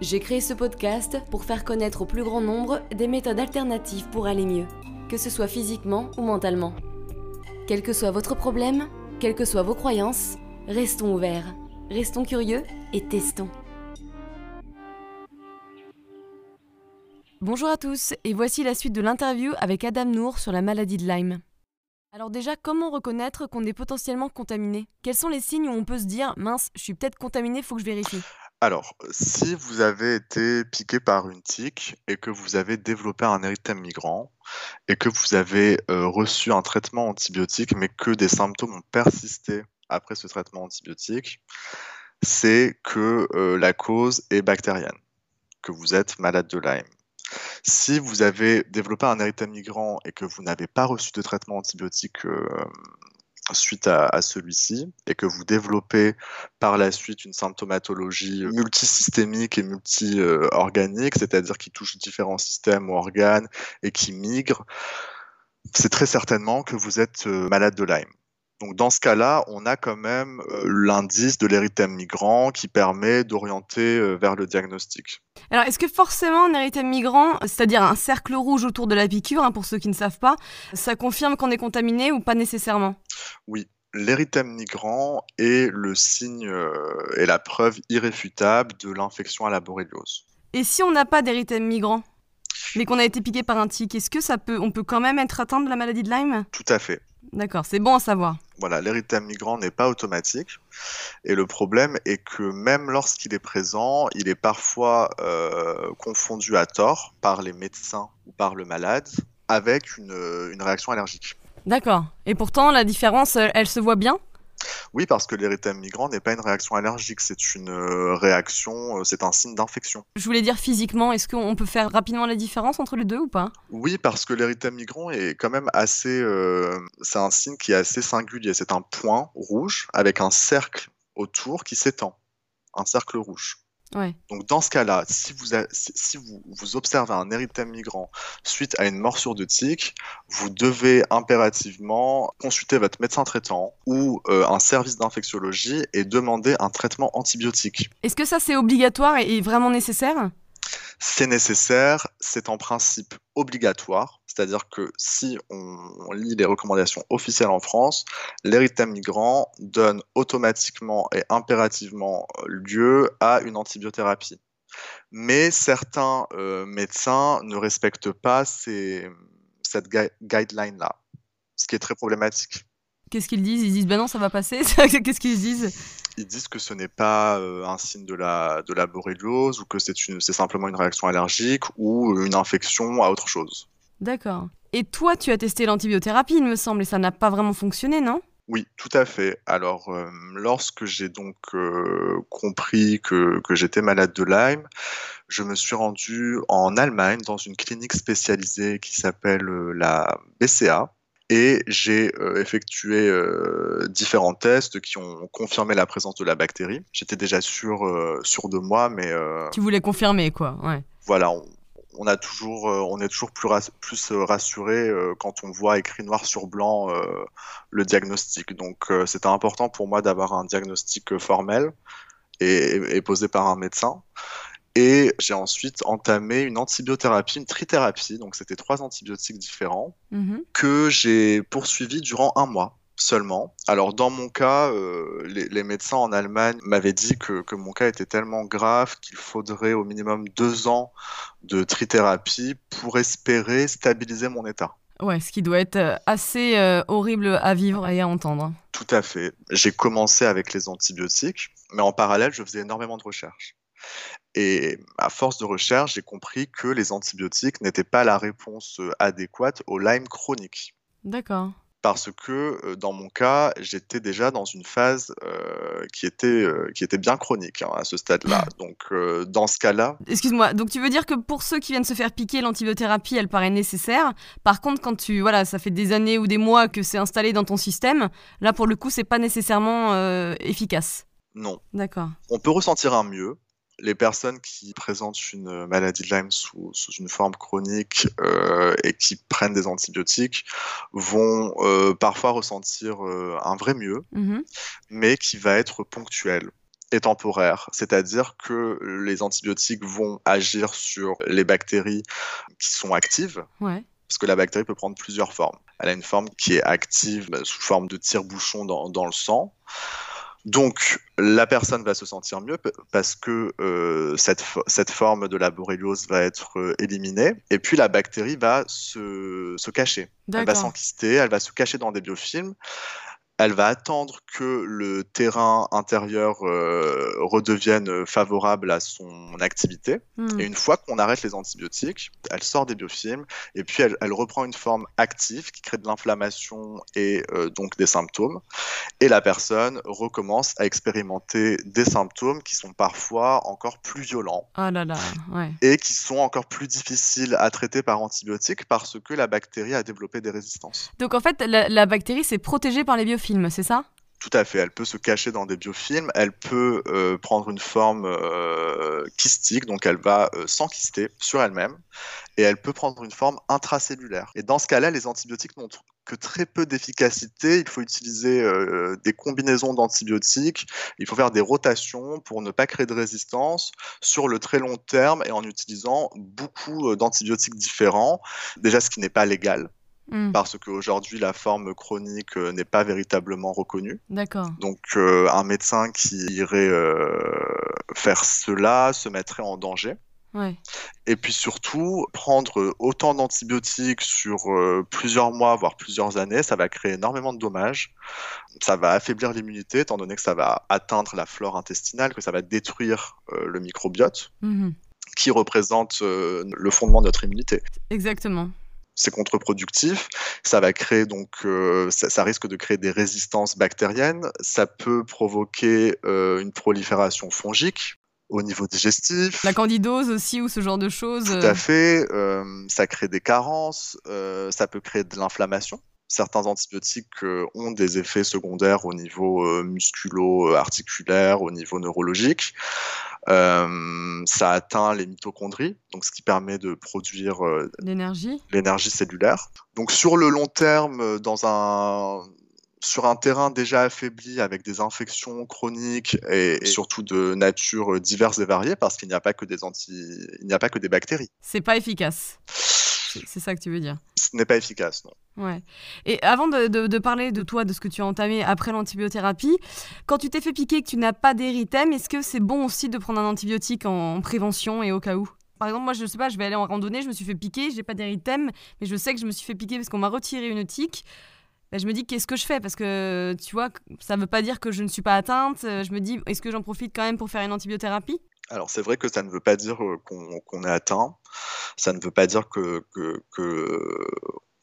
J'ai créé ce podcast pour faire connaître au plus grand nombre des méthodes alternatives pour aller mieux, que ce soit physiquement ou mentalement. Quel que soit votre problème, quelles que soient vos croyances, restons ouverts, restons curieux et testons. Bonjour à tous et voici la suite de l'interview avec Adam Nour sur la maladie de Lyme. Alors déjà, comment reconnaître qu'on est potentiellement contaminé? Quels sont les signes où on peut se dire mince, je suis peut-être contaminé, faut que je vérifie alors, si vous avez été piqué par une tique et que vous avez développé un érythème migrant et que vous avez euh, reçu un traitement antibiotique mais que des symptômes ont persisté après ce traitement antibiotique, c'est que euh, la cause est bactérienne, que vous êtes malade de Lyme. Si vous avez développé un érythème migrant et que vous n'avez pas reçu de traitement antibiotique euh, suite à, celui-ci et que vous développez par la suite une symptomatologie multisystémique et multi-organique, c'est-à-dire qui touche différents systèmes ou organes et qui migre, c'est très certainement que vous êtes euh, malade de Lyme. Donc dans ce cas-là, on a quand même euh, l'indice de l'érythème migrant qui permet d'orienter euh, vers le diagnostic. Alors est-ce que forcément un érythème migrant, c'est-à-dire un cercle rouge autour de la piqûre, hein, pour ceux qui ne savent pas, ça confirme qu'on est contaminé ou pas nécessairement? Oui, l'érythème migrant est le signe euh, et la preuve irréfutable de l'infection à la borréliose. Et si on n'a pas d'érythème migrant mais qu'on a été piqué par un tic, est-ce que ça peut, on peut quand même être atteint de la maladie de Lyme? Tout à fait. D'accord, c'est bon à savoir. Voilà, l'érythème migrant n'est pas automatique. Et le problème est que même lorsqu'il est présent, il est parfois euh, confondu à tort par les médecins ou par le malade avec une réaction allergique. D'accord. Et pourtant, la différence, elle se voit bien? Oui, parce que l'érythème migrant n'est pas une réaction allergique, c'est une euh, réaction, euh, c'est un signe d'infection. Je voulais dire physiquement, est-ce qu'on peut faire rapidement la différence entre les deux ou pas? Oui, parce que l'érythème migrant est quand même assez, euh, c'est un signe qui est assez singulier. C'est un point rouge avec un cercle autour qui s'étend, un cercle rouge. Donc dans ce cas-là, si vous, si vous, vous observez un érythème migrant suite à une morsure de tique, vous devez impérativement consulter votre médecin traitant ou euh, un service d'infectiologie et demander un traitement antibiotique. Est-ce que ça c'est obligatoire et vraiment nécessaire? C'est nécessaire, c'est en principe obligatoire, c'est-à-dire que si on, lit les recommandations officielles en France, l'érythème migrant donne automatiquement et impérativement lieu à une antibiothérapie. Mais certains euh, médecins ne respectent pas cette guideline-là, ce qui est très problématique. Qu'est-ce qu'ils disent? Ils disent ben non, ça va passer. Qu'est-ce qu'ils disent? Ils disent que ce n'est pas euh, un signe de la, de la borréliose ou que c'est simplement une réaction allergique ou une infection à autre chose. D'accord. Et toi, tu as testé l'antibiothérapie, il me semble, et ça n'a pas vraiment fonctionné, non? Oui, tout à fait. Alors, euh, lorsque j'ai donc euh, compris que, que j'étais malade de Lyme, je me suis rendu en Allemagne dans une clinique spécialisée qui s'appelle la BCA, et j'ai euh, effectué euh, différents tests qui ont confirmé la présence de la bactérie. J'étais déjà sûr, euh, sûr de moi, mais... tu voulais confirmer, quoi, ouais. Voilà, on, a toujours, on est toujours plus, plus rassuré quand on voit écrit noir sur blanc le diagnostic. Donc c'était important pour moi d'avoir un diagnostic formel et, et posé par un médecin. Et j'ai ensuite entamé une antibiothérapie, une trithérapie, donc c'était trois antibiotiques différents, mhm. que j'ai poursuivi durant un mois seulement. Alors dans mon cas, euh, les, médecins en Allemagne m'avaient dit que, que, mon cas était tellement grave qu'il faudrait au minimum deux ans de trithérapie pour espérer stabiliser mon état. Ouais, ce qui doit être euh, assez euh, horrible à vivre et à entendre. Tout à fait. J'ai commencé avec les antibiotiques, mais en parallèle, je faisais énormément de recherches. Et à force de recherche, j'ai compris que les antibiotiques n'étaient pas la réponse euh, adéquate au Lyme chronique. D'accord. parce que euh, dans mon cas, j'étais déjà dans une phase euh, qui, était, euh, qui était bien chronique hein, à ce stade-là. Donc dans ce cas-là... Excuse-moi, donc tu veux dire que pour ceux qui viennent se faire piquer, l'antibiothérapie, elle paraît nécessaire. Par contre, quand tu... Voilà, ça fait des années ou des mois que c'est installé dans ton système, là pour le coup, c'est pas nécessairement efficace. Non. D'accord. On peut ressentir un mieux, les personnes qui présentent une maladie de Lyme sous, une forme chronique euh, et qui prennent des antibiotiques vont euh, parfois ressentir euh, un vrai mieux, mm-hmm. mais qui va être ponctuel et temporaire, c'est-à-dire que les antibiotiques vont agir sur les bactéries qui sont actives. Parce que la bactérie peut prendre plusieurs formes. Elle a une forme qui est active bah, sous forme de tire-bouchon dans, dans le sang. Donc, la personne va se sentir mieux parce que euh, cette, cette, forme de la borréliose va être euh, éliminée. Et puis, la bactérie va se, se cacher. Elle va s'enquister, elle va se cacher dans des biofilms elle va attendre que le terrain intérieur euh, redevienne favorable à son activité. Hmm. Et une fois qu'on arrête les antibiotiques, elle sort des biofilms et puis elle, reprend une forme active qui crée de l'inflammation et euh, donc des symptômes. Et la personne recommence à expérimenter des symptômes qui sont parfois encore plus violents oh là là, et qui sont encore plus difficiles à traiter par antibiotiques parce que la bactérie a développé des résistances. Donc en fait, la, la bactérie, c'est protégée par les biofilms c'est ça? Tout à fait, elle peut se cacher dans des biofilms, elle peut euh, prendre une forme euh, kystique, donc elle va euh, s'enquister sur elle-même, et elle peut prendre une forme intracellulaire. Et dans ce cas-là, les antibiotiques n'ont que très peu d'efficacité, il faut utiliser des combinaisons d'antibiotiques, il faut faire des rotations pour ne pas créer de résistance sur le très long terme et en utilisant beaucoup d'antibiotiques différents, déjà ce qui n'est pas légal Mm. parce qu'aujourd'hui la forme chronique euh, n'est pas véritablement reconnue. D'accord. Donc euh, un médecin qui irait euh, faire cela se mettrait en danger. Ouais. Et puis surtout, prendre autant d'antibiotiques sur plusieurs mois, voire plusieurs années, ça va créer énormément de dommages. Ça va affaiblir l'immunité, étant donné que ça va atteindre la flore intestinale, que ça va détruire le microbiote, mm-hmm. qui représente le fondement de notre immunité. Exactement c'est contre-productif. Ça va créer donc, euh, ça, risque de créer des résistances bactériennes. Ça peut provoquer euh, une prolifération fongique au niveau digestif. La candidose aussi ou ce genre de choses. Tout à fait. Euh, ça crée des carences. ça peut créer de l'inflammation. Certains antibiotiques ont des effets secondaires au niveau musculo-articulaire, au niveau neurologique. Euh, ça atteint les mitochondries, donc ce qui permet de produire euh, l'énergie cellulaire. Donc sur le long terme, dans un sur un terrain déjà affaibli avec des infections chroniques et, surtout de nature diverses et variées, parce qu'il n'y a pas que des anti, il n'y a pas que des bactéries. C'est pas efficace. C'est ça que tu veux dire. Ce n'est pas efficace, non. Ouais. Et avant de, parler de toi, de ce que tu as entamé après l'antibiothérapie, quand tu t'es fait piquer et que tu n'as pas d'érythème, est-ce que c'est bon aussi de prendre un antibiotique en, prévention et au cas où? Par exemple, moi, je sais pas, je vais aller en randonnée, je me suis fait piquer, j'ai pas d'érythème, mais je sais que je me suis fait piquer parce qu'on m'a retiré une tique. Ben, je me dis qu'est-ce que je fais? Parce que tu vois ça veut pas dire que je ne suis pas atteinte je me dis est-ce que j'en profite quand même pour faire une antibiothérapie? Alors c'est vrai que ça ne veut pas dire euh, qu'on est atteint, ça ne veut pas dire que,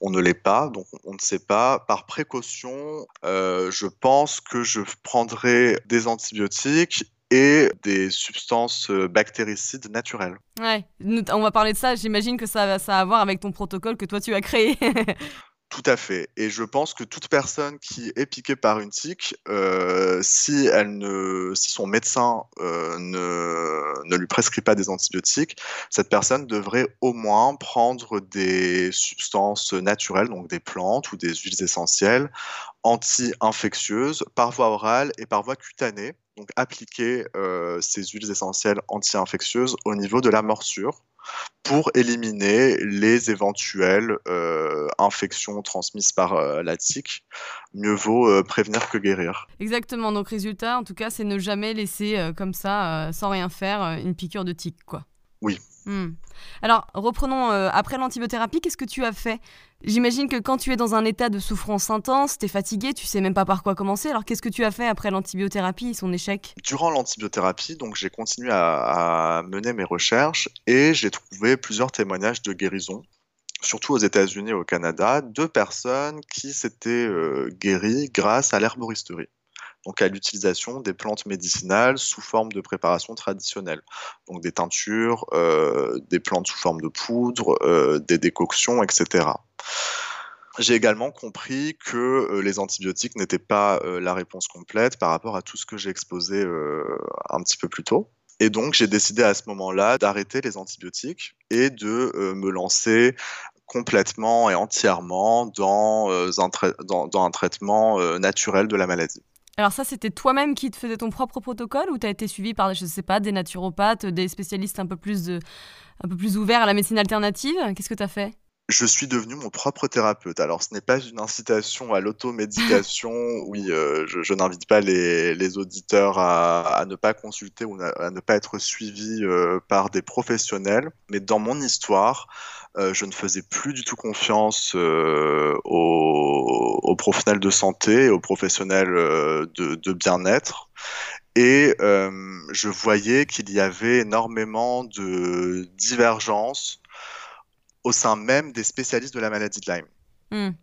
on ne l'est pas, donc on ne sait pas. Par précaution, euh, je pense que je prendrai des antibiotiques et des substances euh, bactéricides naturelles. Ouais, on va parler de ça, j'imagine que ça, ça a à voir avec ton protocole que toi tu as créé. Tout à fait. Et je pense que toute personne qui est piquée par une tique, euh, si, elle ne, si son médecin euh, ne, ne lui prescrit pas des antibiotiques, cette personne devrait au moins prendre des substances naturelles, donc des plantes ou des huiles essentielles anti-infectieuses par voie orale et par voie cutanée. Donc appliquer euh, ces huiles essentielles anti-infectieuses au niveau de la morsure pour éliminer les éventuelles euh, infections transmises par euh, la tique. Mieux vaut euh, prévenir que guérir. Exactement, donc résultat, en tout cas, c'est ne jamais laisser comme ça, sans rien faire, une piqûre de tique, quoi. Oui. Hmm. Alors, reprenons, après l'antibiothérapie, qu'est-ce que tu as fait J'imagine que quand tu es dans un état de souffrance intense, tu es fatigué, tu sais même pas par quoi commencer. Alors qu'est-ce que tu as fait après l'antibiothérapie et son échec? Durant l'antibiothérapie, donc j'ai continué à, mener mes recherches et j'ai trouvé plusieurs témoignages de guérison surtout aux États-Unis et au Canada, deux personnes qui s'étaient euh, guéries grâce à l'herboristerie donc à l'utilisation des plantes médicinales sous forme de préparation traditionnelle. Donc des teintures, euh, des plantes sous forme de poudre, euh, des décoctions, etc. J'ai également compris que euh, les antibiotiques n'étaient pas la réponse complète par rapport à tout ce que j'ai exposé un petit peu plus tôt. Et donc j'ai décidé à ce moment-là d'arrêter les antibiotiques et de me lancer complètement et entièrement dans, un, dans un, traitement naturel de la maladie. Alors ça, c'était toi-même qui te faisais ton propre protocole ou tu as été suivi par, je sais pas, des naturopathes, des spécialistes un peu plus, un peu plus ouverts à la médecine alternative? Qu'est-ce que tu as fait? Je suis devenu mon propre thérapeute. Alors, ce n'est pas une incitation à l'automédication. oui, euh, je, n'invite pas les, auditeurs à, ne pas consulter ou à, ne pas être suivis euh, par des professionnels. Mais dans mon histoire, euh, je ne faisais plus du tout confiance aux, professionnels de santé, aux professionnels de, de bien-être. Et je voyais qu'il y avait énormément de divergences au sein même des spécialistes de la maladie de Lyme. Hmm.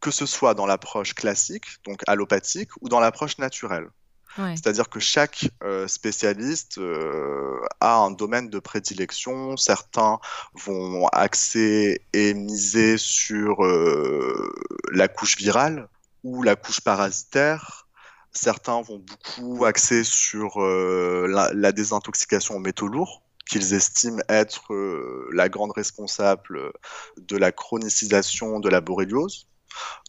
Que ce soit dans l'approche classique, donc allopathique, ou dans l'approche naturelle. C'est-à-dire que chaque euh, spécialiste euh, a un domaine de prédilection. Certains vont axer et miser sur euh, la couche virale ou la couche parasitaire. Certains vont beaucoup axer sur la, la, désintoxication aux métaux lourds qu'ils estiment être euh, la grande responsable de la chronicisation de la boréliose.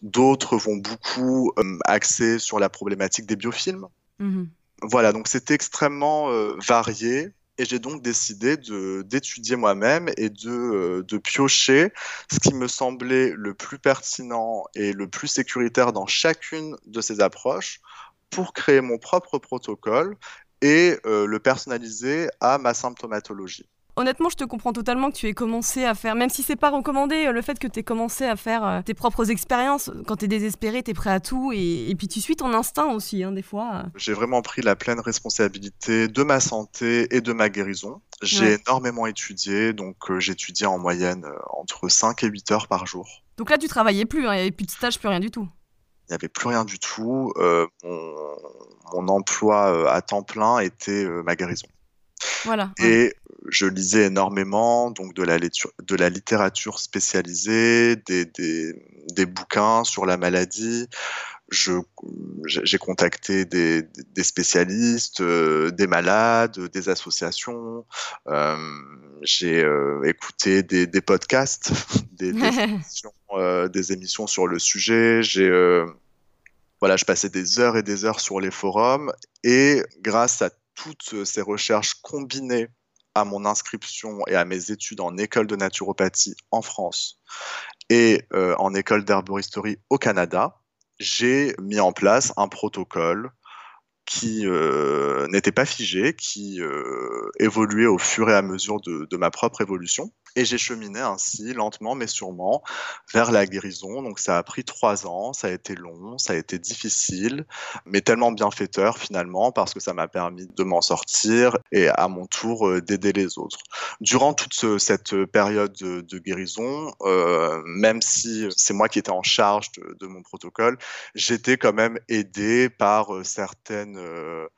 D'autres vont beaucoup euh, axer sur la problématique des biofilms. Mhm. Voilà, donc c'est extrêmement euh, varié. Et j'ai donc décidé d'étudier moi-même et de, de, piocher ce qui me semblait le plus pertinent et le plus sécuritaire dans chacune de ces approches pour créer mon propre protocole et euh, le personnaliser à ma symptomatologie. Honnêtement, je te comprends totalement que tu aies commencé à faire, même si c'est pas recommandé, euh, le fait que tu aies commencé à faire euh, tes propres expériences. Quand tu es désespéré, tu es prêt à tout et, puis tu suis ton instinct aussi, hein, des fois. J'ai vraiment pris la pleine responsabilité de ma santé et de ma guérison. J'ai énormément étudié, donc j'étudiais en moyenne entre 5 et 8 heures par jour. Donc là, tu travaillais plus, hein, il n'y avait plus de stage, plus rien du tout. Il n'y avait plus rien du tout. mon mon emploi euh, à temps plein était euh, ma guérison. Voilà. Et je lisais énormément donc de la, de la littérature spécialisée, des, des, bouquins sur la maladie. J'ai contacté des, des spécialistes, euh, des malades, des associations. J'ai écouté des, podcasts, des, émissions, des, émissions, sur le sujet. J'ai voilà, je passais des heures et des heures sur les forums et grâce à toutes ces recherches combinées à mon inscription et à mes études en école de naturopathie en France et euh, en école d'herboristerie au Canada, j'ai mis en place un protocole qui euh, n'était pas figé, qui euh, évoluait au fur et à mesure de, ma propre évolution. Et j'ai cheminé ainsi, lentement mais sûrement, vers la guérison. Donc ça a pris trois ans, ça a été long, ça a été difficile, mais tellement bienfaiteur finalement, parce que ça m'a permis de m'en sortir et à mon tour euh, d'aider les autres. Durant toute cette période de, guérison, même si c'est moi qui étais en charge de, de mon protocole, j'étais quand même aidé par certaines euh,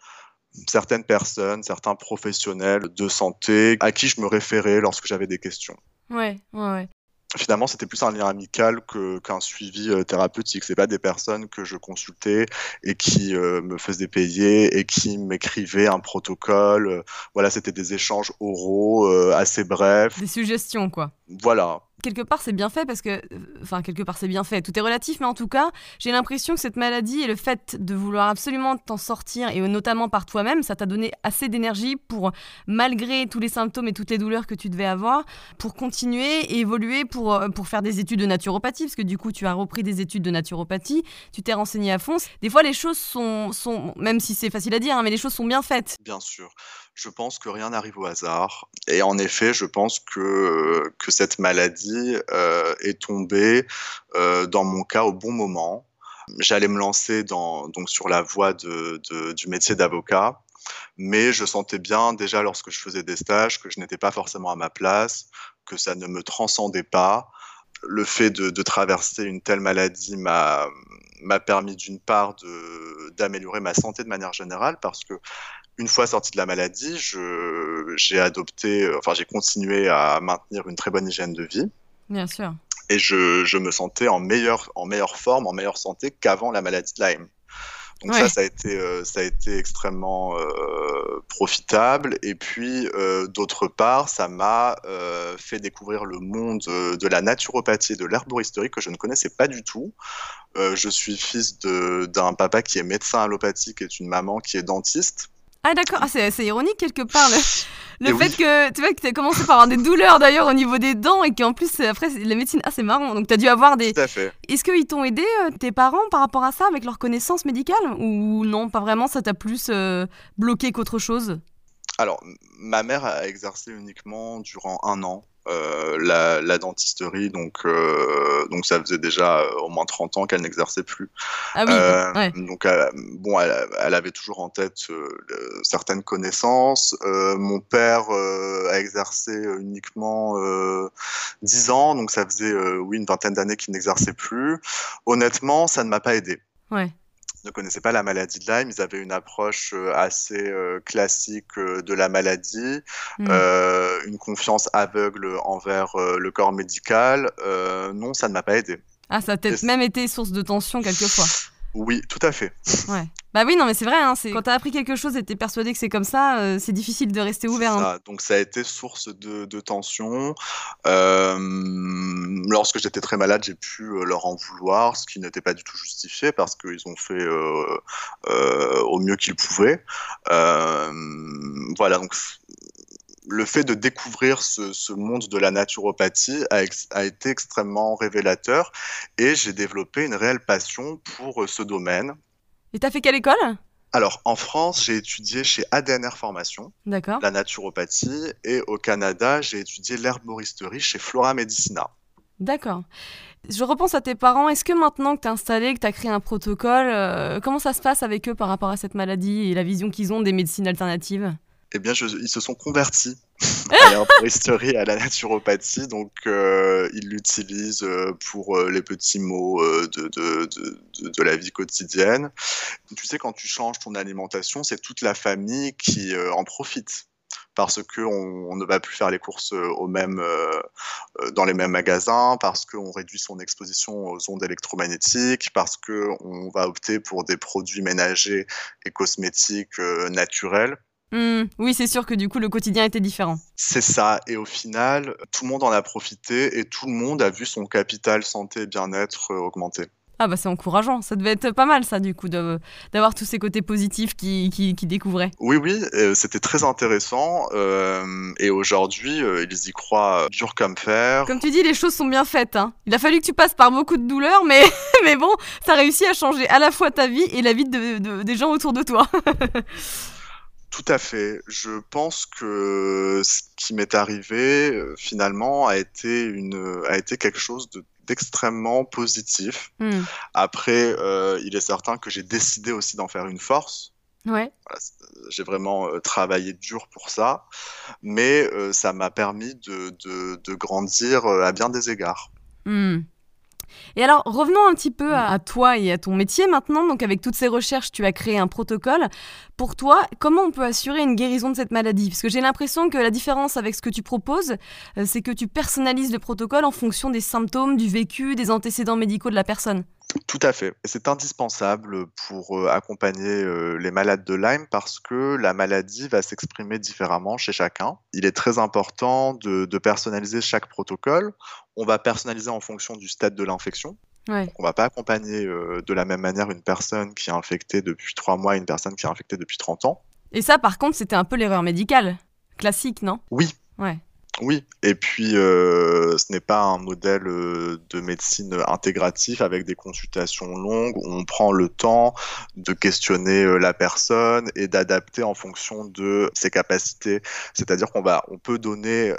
certaines personnes, certains professionnels de santé à qui je me référais lorsque j'avais des questions. Ouais, ouais, Finalement, c'était plus un lien amical qu'un suivi euh, thérapeutique. C'est pas des personnes que je consultais et qui euh, me faisaient payer et qui m'écrivaient un protocole. Voilà, c'était des échanges oraux assez brefs. Des suggestions, quoi. Voilà, quelque part c'est bien fait parce que, enfin quelque part c'est bien fait, tout est relatif, mais en tout cas j'ai l'impression que cette maladie et le fait de vouloir absolument t'en sortir, et notamment par toi-même, ça t'a donné assez d'énergie pour, malgré tous les symptômes et toutes les douleurs que tu devais avoir, pour continuer et évoluer pour, euh, pour faire des études de naturopathie, parce que du coup tu as repris des études de naturopathie, tu t'es renseigné à fond. Des fois les choses sont, sont même si c'est facile à dire, hein, mais les choses sont bien faites. Bien sûr je pense que rien n'arrive au hasard. Et en effet, je pense que, que cette maladie euh, est tombée, euh, dans mon cas, au bon moment. J'allais me lancer dans, donc sur la voie de, du métier d'avocat, mais je sentais bien déjà lorsque je faisais des stages que je n'étais pas forcément à ma place, que ça ne me transcendait pas. le fait de, de traverser une telle maladie m'a m'a permis d'une part d'améliorer ma santé de manière générale parce que une fois sorti de la maladie, j'ai adopté, enfin j'ai continué à maintenir une très bonne hygiène de vie. Bien sûr. Et je, je me sentais en meilleure, en meilleure forme, en meilleure santé qu'avant la maladie de Lyme. Donc ça, ça a été, euh, ça a été extrêmement euh, profitable. Et puis, euh, d'autre part, ça m'a fait découvrir le monde de la naturopathie et de l'herboristerie que je ne connaissais pas du tout. je suis fils d'un papa qui est médecin allopathique et d'une maman qui est dentiste. Ah d'accord, ah, c'est ironique quelque part le, fait que tu vois que as commencé par avoir des douleurs d'ailleurs au niveau des dents et qu'en plus après la médecine, ah c'est marrant, donc tu as dû avoir des... Tout à fait. Est-ce qu'ils t'ont aidé euh, tes parents par rapport à ça avec leur connaissance médicale? Ou non, pas vraiment, ça t'a plus euh, bloqué qu'autre chose? Alors, ma mère a exercé uniquement durant un an euh, la, dentisterie, donc, euh, donc ça faisait déjà euh, au moins 30 ans qu'elle n'exerçait plus. Ah oui, Donc, bon, elle, avait toujours en tête certaines connaissances. mon père a exercé uniquement 10 ans, donc ça faisait, oui, une vingtaine d'années qu'il n'exerçait plus. Honnêtement, ça ne m'a pas aidé. Ouais ne connaissaient pas la maladie de Lyme. Ils avaient une approche euh, assez euh, classique euh, de la maladie, mm. une confiance aveugle envers le corps médical. non, ça ne m'a pas aidé. Ah, ça a peut-être même été source de tension quelquefois. Oui, tout à fait. Ouais. Bah oui, non, mais c'est vrai. Hein, quand t'as appris quelque chose et t'es persuadé que c'est comme ça, euh, c'est difficile de rester ouvert. Hein. Donc ça a été source de, tension. Euh, lorsque j'étais très malade, j'ai pu euh, leur en vouloir, ce qui n'était pas du tout justifié parce qu'ils ont fait au mieux qu'ils pouvaient. voilà, donc le fait de découvrir ce, monde de la naturopathie a, été extrêmement révélateur et j'ai développé une réelle passion pour euh, ce domaine. Et t'as fait quelle école? Alors, en France, j'ai étudié chez ADNR Formation, la naturopathie, et au Canada, j'ai étudié l'herboristerie chez Flora Medicina. D'accord. Je repense à tes parents. Est-ce que maintenant que tu as installé, que tu as créé un protocole, euh, comment ça se passe avec eux par rapport à cette maladie et la vision qu'ils ont des médecines alternatives? Eh bien, ils se sont convertis à l'herboristerie à la naturopathie. Donc, euh, ils l'utilisent euh, pour euh, les petits mots de, de, de, la vie quotidienne. Tu sais, quand tu changes ton alimentation, c'est toute la famille qui en profite parce qu'on on ne va plus faire les courses dans les mêmes magasins, parce qu'on réduit son exposition aux ondes électromagnétiques, parce qu'on va opter pour des produits ménagers et cosmétiques naturels. Hmm, oui, c'est sûr que du coup, le quotidien était différent. C'est ça. Et au final, tout le monde en a profité et tout le monde a vu son capital santé et bien-être euh, augmenter. Ah bah c'est encourageant, ça devait être pas mal ça du coup d'avoir tous ces côtés positifs qui, qui, découvraient. Oui oui, euh, c'était très intéressant euh, et aujourd'hui ils y croient dur comme fer. Comme tu dis, les choses sont bien faites. Hein. Il a fallu que tu passes par beaucoup de douleurs mais, mais bon, ça réussit à changer à la fois ta vie et la vie de, des gens autour de toi. Tout à fait. Je pense que ce qui m'est arrivé euh, finalement a été une a été quelque chose d'extrêmement positif. Hmm. Après, euh, il est certain que j'ai décidé aussi d'en faire une force. Ouais. j'ai vraiment euh, travaillé dur pour ça, mais ça m'a permis de, de, grandir à bien des égards. Hmm. Et alors, revenons un petit peu à, toi et à ton métier maintenant. Donc, avec toutes ces recherches, tu as créé un protocole. Pour toi, comment on peut assurer une guérison de cette maladie? Parce que j'ai l'impression que la différence avec ce que tu proposes, euh, c'est que tu personnalises le protocole en fonction des symptômes, du vécu, des antécédents médicaux de la personne. Tout à fait. C'est indispensable pour euh, accompagner euh, les malades de Lyme parce que la maladie va s'exprimer différemment chez chacun. Il est très important de, personnaliser chaque protocole. On va personnaliser en fonction du stade de l'infection. On ne va pas accompagner euh, de la même manière une personne qui est infectée depuis trois mois et une personne qui est infectée depuis 30 ans. Et ça, par contre, c'était un peu l'erreur médicale. Classique, non? Oui. Ouais. Oui, et puis euh, ce n'est pas un modèle euh, de médecine intégratif avec des consultations longues où on prend le temps de questionner euh, la personne et d'adapter en fonction de ses capacités. C'est-à-dire qu'on va, on peut donner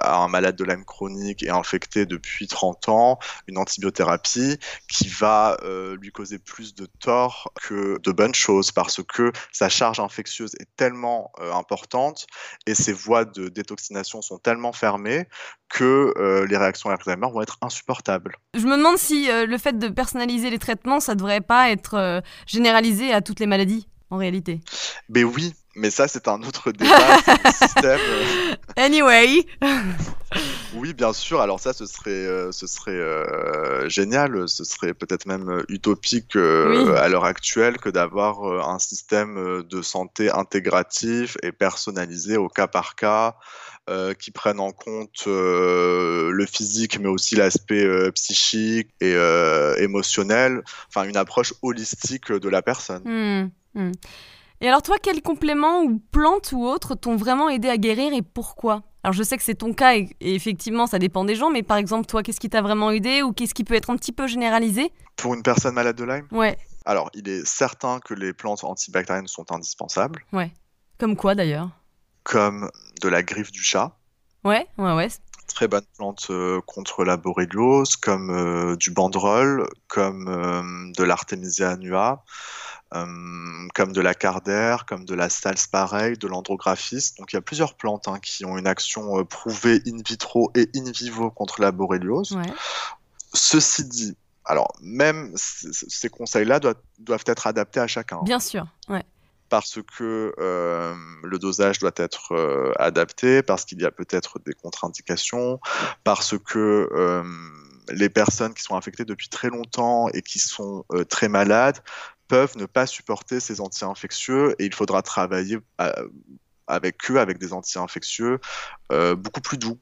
à un malade de Lyme chronique et infecté depuis 30 ans une antibiothérapie qui va lui causer plus de tort que de bonnes choses parce que sa charge infectieuse est tellement importante et ses voies de détoxination sont sont tellement fermées que euh, les réactions Alzheimer vont être insupportables. Je me demande si euh, le fait de personnaliser les traitements, ça devrait pas être euh, généralisé à toutes les maladies, en réalité. Mais oui, mais ça c'est un autre débat, système. Anyway. Oui, bien sûr. Alors ça, ce serait, euh, ce serait euh, génial. Ce serait peut-être même utopique euh, Oui. à l'heure actuelle que d'avoir un système de santé intégratif et personnalisé au cas par cas, euh, qui prenne en compte euh, le physique, mais aussi l'aspect euh, psychique et émotionnel. Enfin, une approche holistique de la personne. Hmm, hmm. Et alors toi, quels compléments ou plantes ou autres t'ont vraiment aidé à guérir et pourquoi? Alors je sais que c'est ton cas et, et effectivement ça dépend des gens, mais par exemple toi, qu'est-ce qui t'a vraiment aidé ou qu'est-ce qui peut être un petit peu généralisé? Pour une personne malade de Lyme, Ouais, alors il est certain que les plantes antibactériennes sont indispensables, comme quoi d'ailleurs comme de la griffe du chat. Ouais, ouais, ouais. très bonne plante euh, contre la borréliose, comme euh, du banderole, comme euh, de l'artémisia annua, comme de la cardère, comme de la salspareille, de l'andrographis. Donc il y a plusieurs plantes hein, qui ont une action prouvée in vitro et in vivo contre la borréliose. ouais. Ceci dit, alors même ces conseils-là doivent, doivent être adaptés à chacun. Bien sûr, ouais. Parce que euh, le dosage doit être euh, adapté, parce qu'il y a peut-être des contre-indications, parce que euh, les personnes qui sont infectées depuis très longtemps et qui sont très malades peuvent ne pas supporter ces anti-infectieux et il faudra travailler avec eux, avec des anti-infectieux beaucoup plus doux,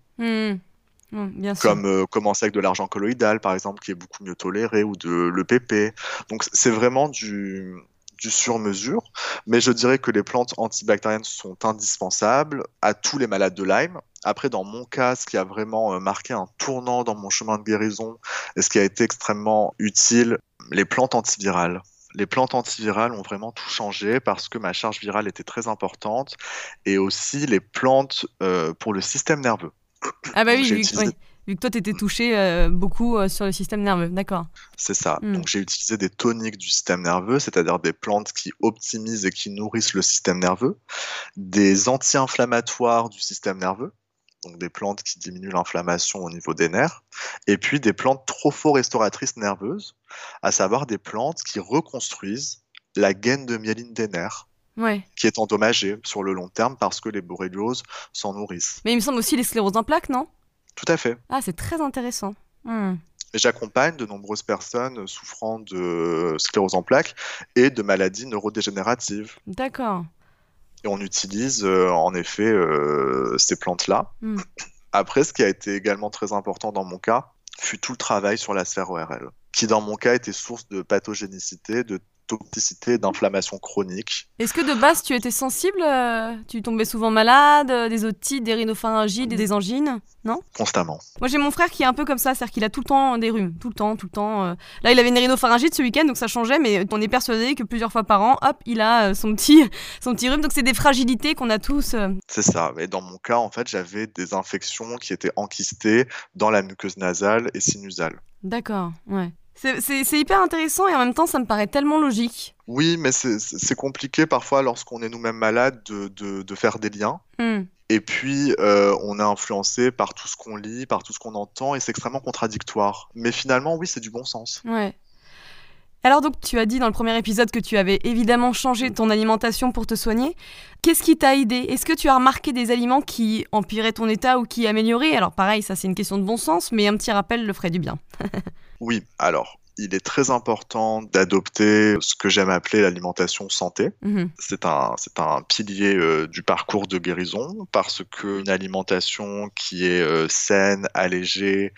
bien sûr. comme euh, commencer avec de l'argent colloïdal, par exemple, qui est beaucoup mieux toléré, ou de l'EPP. Donc c'est vraiment du, du sur-mesure, mais je dirais que les plantes antibactériennes sont indispensables à tous les malades de Lyme. Après, dans mon cas, ce qui a vraiment euh, marqué un tournant dans mon chemin de guérison et ce qui a été extrêmement utile, les plantes antivirales. Les plantes antivirales ont vraiment tout changé parce que ma charge virale était très importante et aussi les plantes euh, pour le système nerveux. Ah bah oui, que- utilisé- oui. Vu que toi t'étais touché euh, beaucoup euh, sur le système nerveux, d'accord. C'est ça. Mm. Donc j'ai utilisé des toniques du système nerveux, c'est-à-dire des plantes qui optimisent et qui nourrissent le système nerveux, des anti-inflammatoires du système nerveux, donc des plantes qui diminuent l'inflammation au niveau des nerfs, et puis des plantes tropho-restauratrices nerveuses, à savoir des plantes qui reconstruisent la gaine de myéline des nerfs, Ouais. qui est endommagée sur le long terme parce que les borrélioses s'en nourrissent. Mais il me semble aussi les scléroses en plaques, non? Tout à fait. Ah, c'est très intéressant. Hmm. J'accompagne de nombreuses personnes souffrant de sclérose en plaques et de maladies neurodégénératives. D'accord. Et on utilise euh, en effet euh, ces plantes-là. Mm. Après, ce qui a été également très important dans mon cas, fut tout le travail sur la sphère ORL, qui dans mon cas était source de pathogénicité, de toxicité d'inflammation chronique. Est-ce que de base tu étais sensible euh, Tu tombais souvent malade, euh, des otites, des rhinopharyngites, des angines Non? Constamment. Moi j'ai mon frère qui est un peu comme ça, c'est-à-dire qu'il a tout le temps des rhumes, tout le temps, tout le temps. euh. Là il avait une rhinopharyngite ce week-end donc ça changeait, mais on est persuadé que plusieurs fois par an, hop, il a son petit, son petit rhume. Donc c'est des fragilités qu'on a tous. C'est ça. Et dans mon cas, en fait, j'avais des infections qui étaient enquistées dans la muqueuse nasale et sinusale. D'accord, ouais. C'est- hyper intéressant et en même temps ça me paraît tellement logique. Oui, mais c'est compliqué parfois lorsqu'on est nous-mêmes malades de, de- de faire des liens. Hmm. Et puis, euh, on est influencé par tout ce qu'on lit, par tout ce qu'on entend, et c'est extrêmement contradictoire. Mais finalement, oui, c'est du bon sens. Ouais. Alors donc tu as dit dans le premier épisode que tu avais évidemment changé ton alimentation pour te soigner. Qu'est-ce qui t'a aidé? Est-ce que tu as remarqué des aliments qui empiraient ton état ou qui amélioraient? Alors pareil, ça c'est une question de bon sens, mais un petit rappel le ferait du bien. Oui, alors, il est très important d'adopter ce que j'aime appeler l'alimentation santé. Mhm. C'est un, un pilier euh, du parcours de guérison parce qu'une alimentation qui est euh, saine, allégée,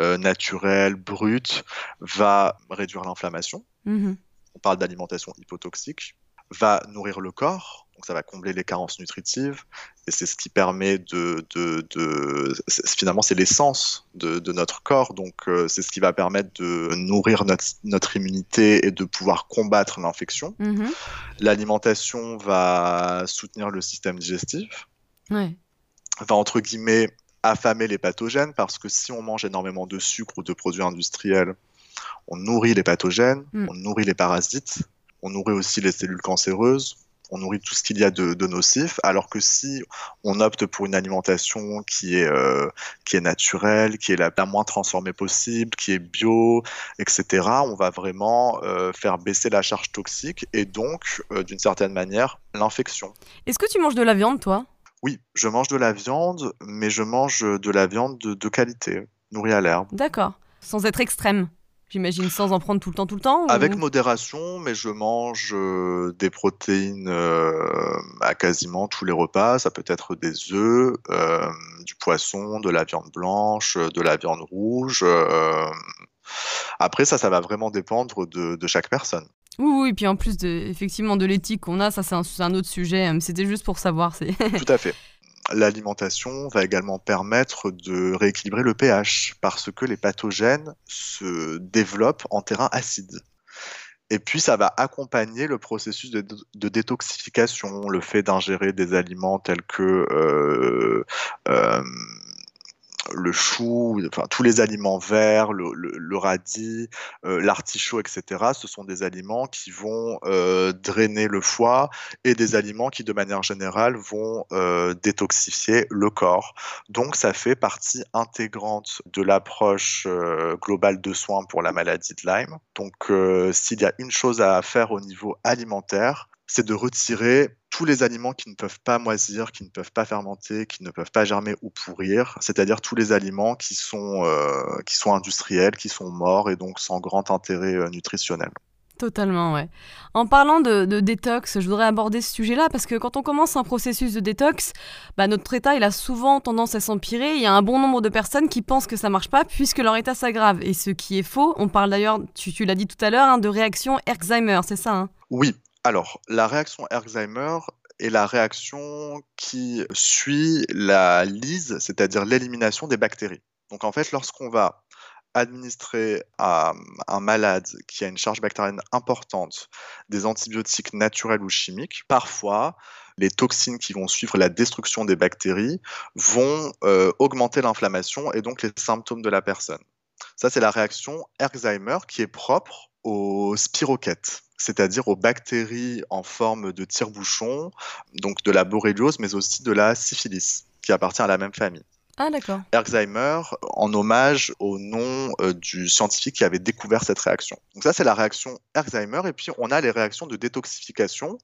euh, naturelle, brute, va réduire l'inflammation. Mhm. on parle d'alimentation hypotoxique, va nourrir le corps, donc ça va combler les carences nutritives, et c'est ce qui permet de... de, de- c'est- finalement, c'est l'essence de, de notre corps, donc euh, c'est ce qui va permettre de nourrir notre, notre immunité et de pouvoir combattre l'infection. Mhm. L'alimentation va soutenir le système digestif, Ouais. va entre guillemets affamer les pathogènes, parce que si on mange énormément de sucre ou de produits industriels, on nourrit les pathogènes, Mm. on nourrit les parasites, on nourrit aussi les cellules cancéreuses, on nourrit tout ce qu'il y a de, nocif, alors que si on opte pour une alimentation qui est, euh, qui est naturelle, qui est la, moins transformée possible, qui est bio, etc., on va vraiment euh, faire baisser la charge toxique et donc, euh, d'une certaine manière, l'infection. Est-ce que tu manges de la viande, toi? Oui, je mange de la viande, mais je mange de la viande de, de qualité, nourrie à l'herbe. D'accord, sans être extrême J'imagine sans en prendre tout le temps, tout le temps Avec modération, mais je mange euh, des protéines euh, à quasiment tous les repas. Ça peut être des œufs, euh, du poisson, de la viande blanche, de la viande rouge. Après, ça, ça va vraiment dépendre de, chaque personne. Oui, oui, et puis en plus de, effectivement de l'éthique qu'on a, ça c'est un, un, autre sujet. C'était juste pour savoir. Tout à fait l'alimentation va également permettre de rééquilibrer le pH parce que les pathogènes se développent en terrain acide. Et puis, ça va accompagner le processus de, détoxification, le fait d'ingérer des aliments tels que euh, euh, le chou, enfin tous les aliments verts, le, radis, euh, l'artichaut, etc. Ce sont des aliments qui vont euh, drainer le foie et des aliments qui, de manière générale, vont euh, détoxifier le corps. Donc, ça fait partie intégrante de l'approche globale de soins pour la maladie de Lyme. Donc, s'il y a une chose à faire au niveau alimentaire, c'est de retirer tous les aliments qui ne peuvent pas moisir, qui ne peuvent pas fermenter, qui ne peuvent pas germer ou pourrir, c'est-à-dire tous les aliments qui sont, euh, qui sont industriels, qui sont morts et donc sans grand intérêt euh, nutritionnel. Totalement, ouais. En parlant de, détox, je voudrais aborder ce sujet-là parce que quand on commence un processus de détox, bah, notre état il a souvent tendance à s'empirer. Il y a un bon nombre de personnes qui pensent que ça marche pas puisque leur état s'aggrave. Et ce qui est faux, on parle d'ailleurs, tu, l'as dit tout à l'heure, hein, de réaction Alzheimer, c'est ça hein? Oui, alors, la réaction Alzheimer est la réaction qui suit la lyse, c'est-à-dire l'élimination des bactéries. Donc en fait, lorsqu'on va administrer à un malade qui a une charge bactérienne importante des antibiotiques naturels ou chimiques, parfois les toxines qui vont suivre la destruction des bactéries vont euh, augmenter l'inflammation et donc les symptômes de la personne. Ça, c'est la réaction Alzheimer qui est propre aux spirochètes c'est-à-dire aux bactéries en forme de tire-bouchon, donc de la borréliose, mais aussi de la syphilis, qui appartient à la même famille. Ah d'accord. Alzheimer en hommage au nom euh, du scientifique qui avait découvert cette réaction. Donc ça c'est la réaction Alzheimer et puis on a les réactions de détoxification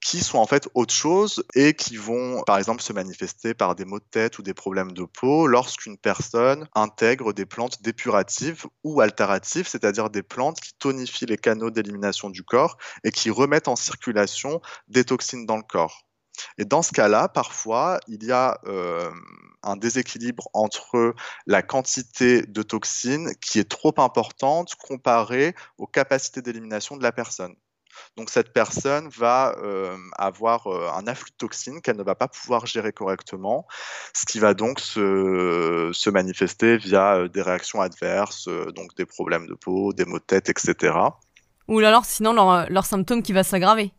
qui sont en fait autre chose et qui vont par exemple se manifester par des maux de tête ou des problèmes de peau lorsqu'une personne intègre des plantes dépuratives ou altératives, c'est-à-dire des plantes qui tonifient les canaux d'élimination du corps et qui remettent en circulation des toxines dans le corps. Et dans ce cas-là, parfois, il y a euh, un déséquilibre entre la quantité de toxines qui est trop importante comparée aux capacités d'élimination de la personne. Donc cette personne va euh, avoir euh, un afflux de toxines qu'elle ne va pas pouvoir gérer correctement, ce qui va donc se, manifester via euh, des réactions adverses, donc des problèmes de peau, des maux de tête, etc. Ou alors sinon leur, leur symptôme qui va s'aggraver.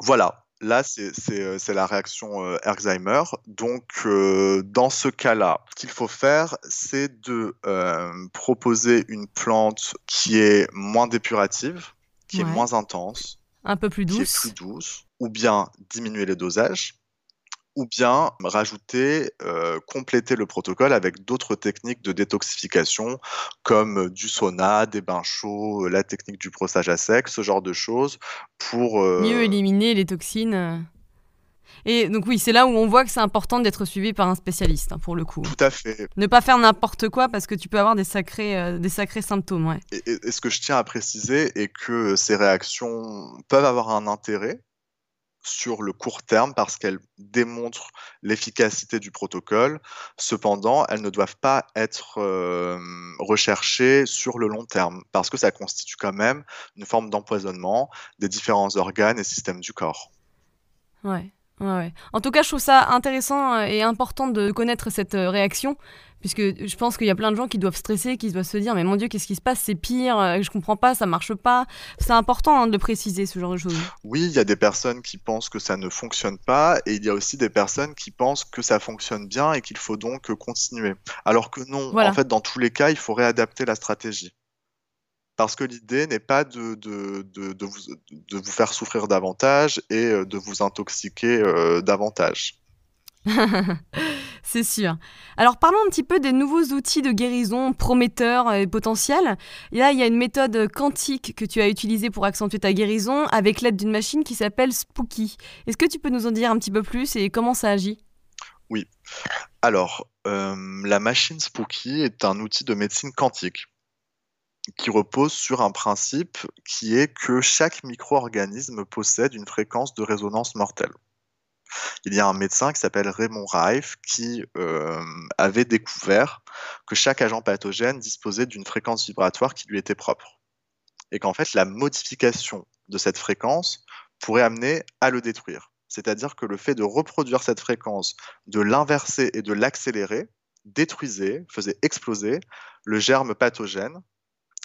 Voilà, Là, c'est la réaction Alzheimer. Donc, dans ce cas-là, ce qu'il faut faire, c'est de proposer une plante qui est moins dépurative, qui est moins intense, un peu plus douce, qui est plus douce, ou bien diminuer les dosages, ou bien rajouter, euh, compléter le protocole avec d'autres techniques de détoxification comme du sauna, des bains chauds, la technique du brossage à sec, ce genre de choses pour euh, mieux éliminer les toxines. Et donc oui, c'est là où on voit que c'est important d'être suivi par un spécialiste, hein, pour le coup. Tout à fait. Ne pas faire n'importe quoi parce que tu peux avoir des sacrés, euh, des sacrés symptômes. Ouais. Et, ce que je tiens à préciser est que ces réactions peuvent avoir un intérêt sur le court terme parce qu'elles démontrent l'efficacité du protocole. Cependant, elles ne doivent pas être euh, recherchées sur le long terme parce que ça constitue quand même une forme d'empoisonnement des différents organes et systèmes du corps. Ouais. En tout cas, je trouve ça intéressant euh, et important de connaître cette euh, réaction, puisque je pense qu'il y a plein de gens qui doivent stresser, qui doivent se dire mais mon Dieu, qu'est-ce qui se passe? C'est pire, euh, je comprends pas, ça marche pas. C'est important hein, de préciser ce genre de choses. Oui, il y a des personnes qui pensent que ça ne fonctionne pas, et il y a aussi des personnes qui pensent que ça fonctionne bien et qu'il faut donc continuer. Alors que non, en fait, dans tous les cas, il faut réadapter la stratégie Parce que l'idée n'est pas de, de, de, vous, de, vous, faire souffrir davantage et euh, de vous intoxiquer euh, davantage. C'est sûr. Alors parlons un petit peu des nouveaux outils de guérison prometteurs et potentiels. là, il y a une méthode quantique que tu as utilisée pour accentuer ta guérison avec l'aide d'une machine qui s'appelle Spooky. Est-ce que tu peux nous en dire un petit peu plus et comment ça agit? Oui. Alors, euh, la machine Spooky est un outil de médecine quantique qui repose sur un principe qui est que chaque micro-organisme possède une fréquence de résonance mortelle. Il y a un médecin qui s'appelle Raymond Reif qui euh, avait découvert que chaque agent pathogène disposait d'une fréquence vibratoire qui lui était propre. Et qu'en fait, la modification de cette fréquence pourrait amener à le détruire. C'est-à-dire que le fait de reproduire cette fréquence, de l'inverser et de l'accélérer, détruisait, faisait exploser le germe pathogène